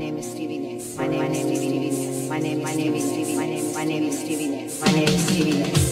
name is Stevie Nicks. My name, is Stevie Nicks. My name, my name is Stevie. My name, my name is Stevie Nicks. My name is Stevie Nicks.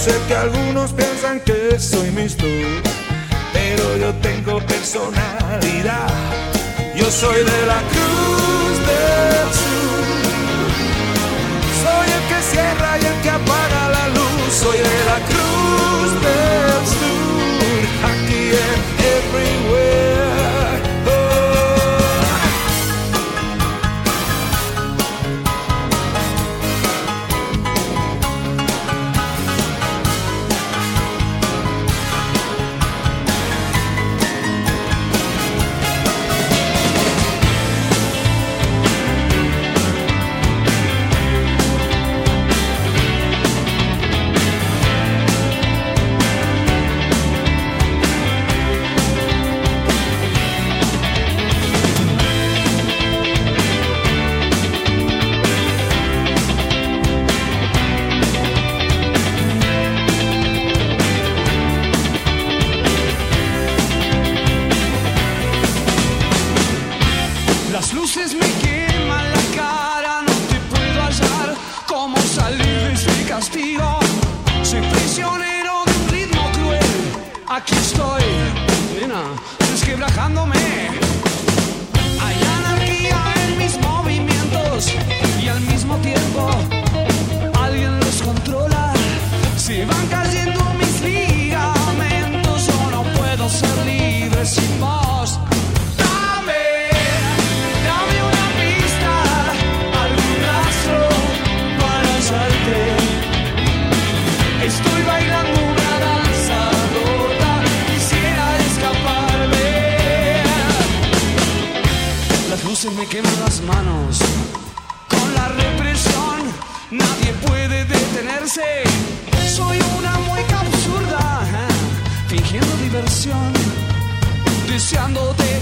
Sé que algunos piensan que soy mixto, pero yo tengo personalidad. Yo soy de la cruz del sur. Soy el que cierra y el que apaga la luz. Soy de la cruz del sur. Aquí en everywhere. diversión, deseándote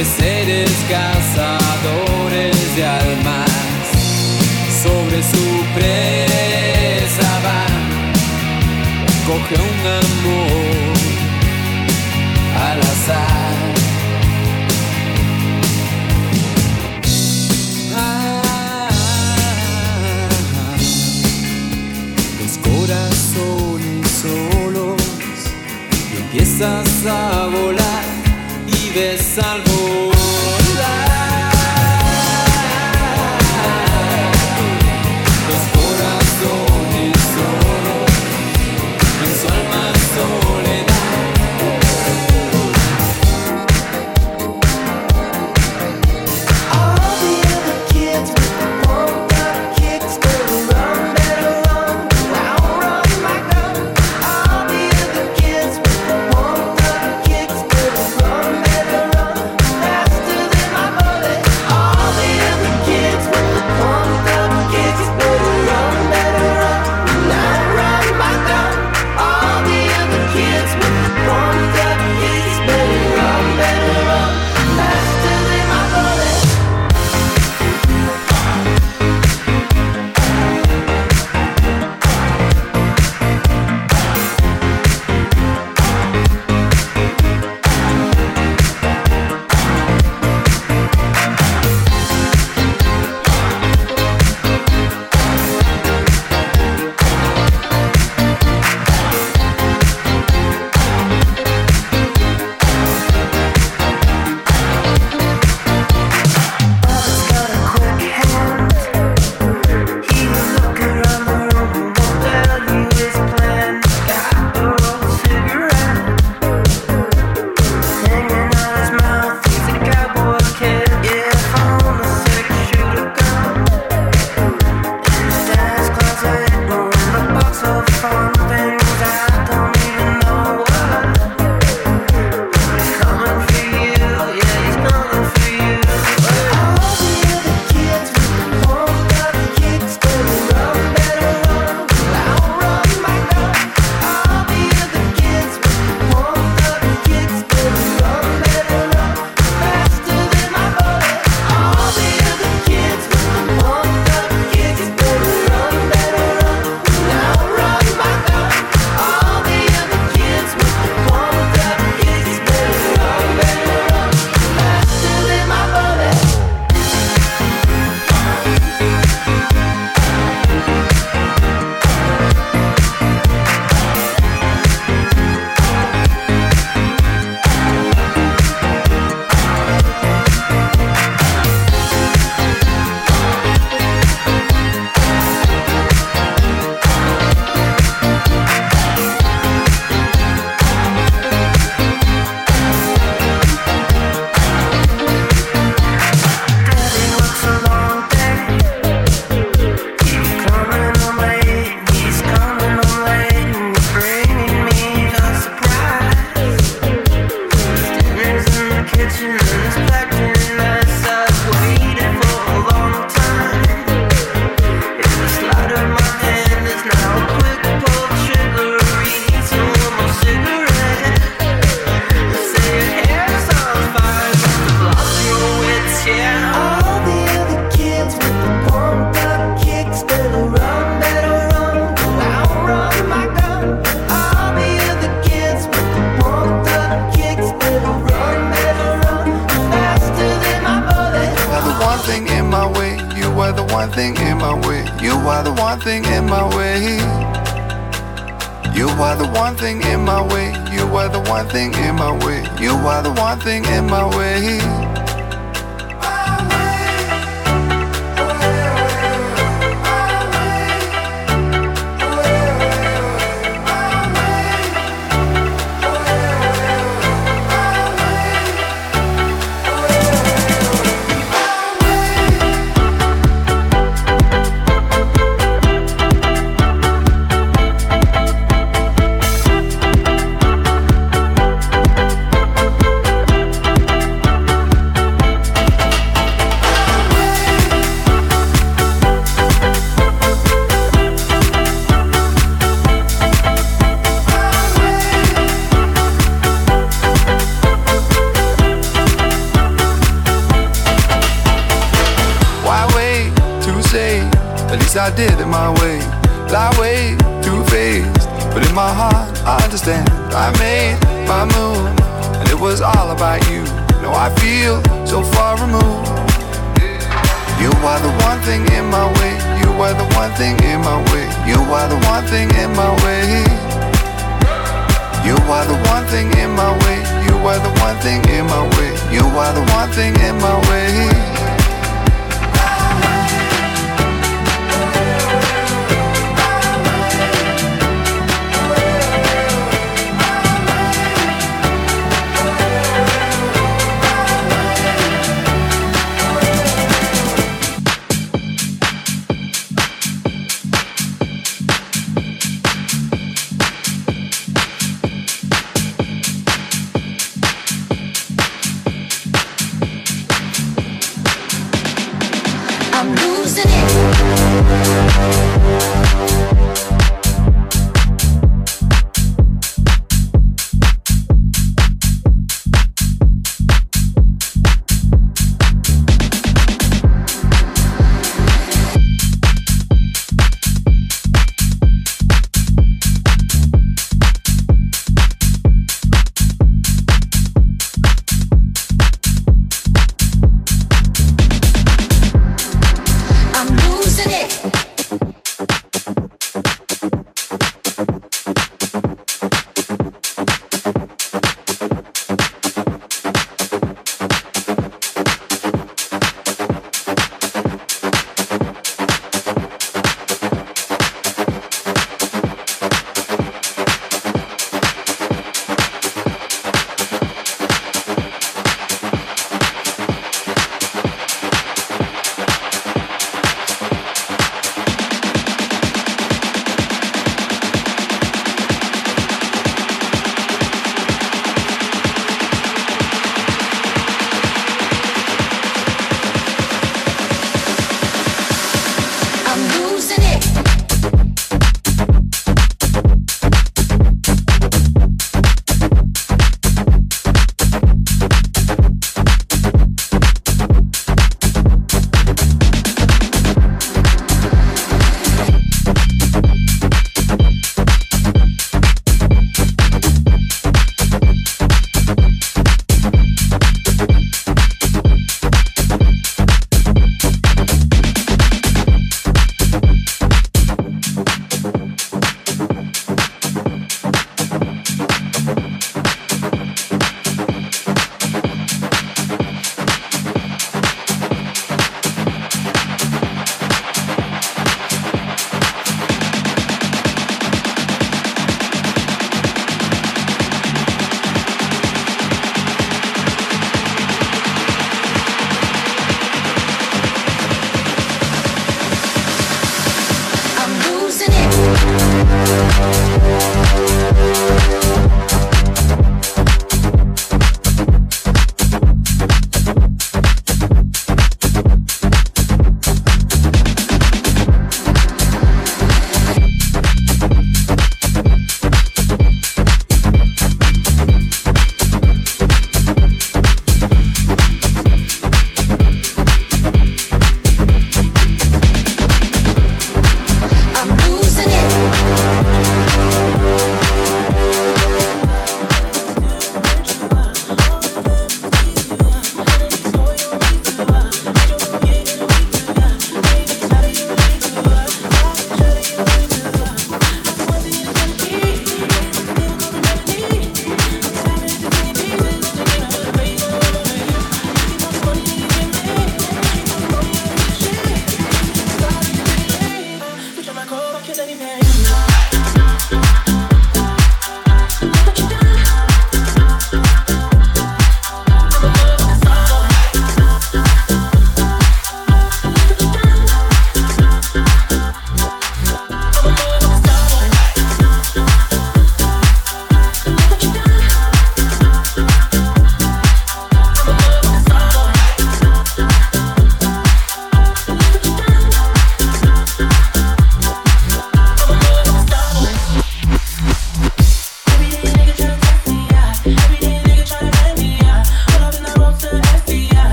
de seres cazadores de almas. Sobre su presa va, coge un amor al azar. Ah, Tus corazones solos y empiezas a volar vives salvo.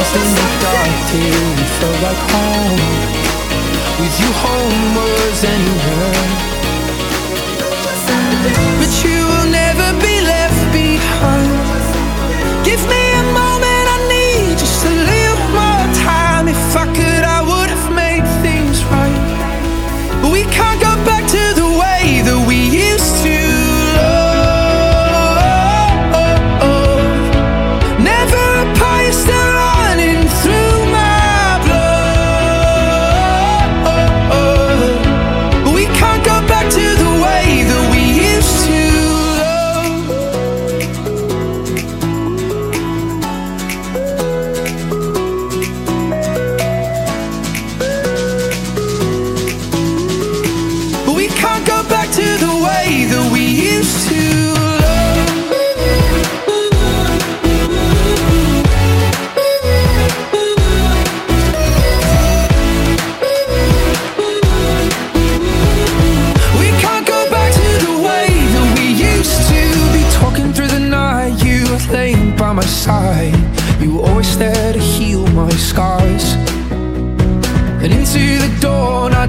Sometimes in the dark till we felt like home With you home was anywhere. But you will never be left behind. Give me a moment I need just a little more time. If I could I would have made things right. But we can't go back to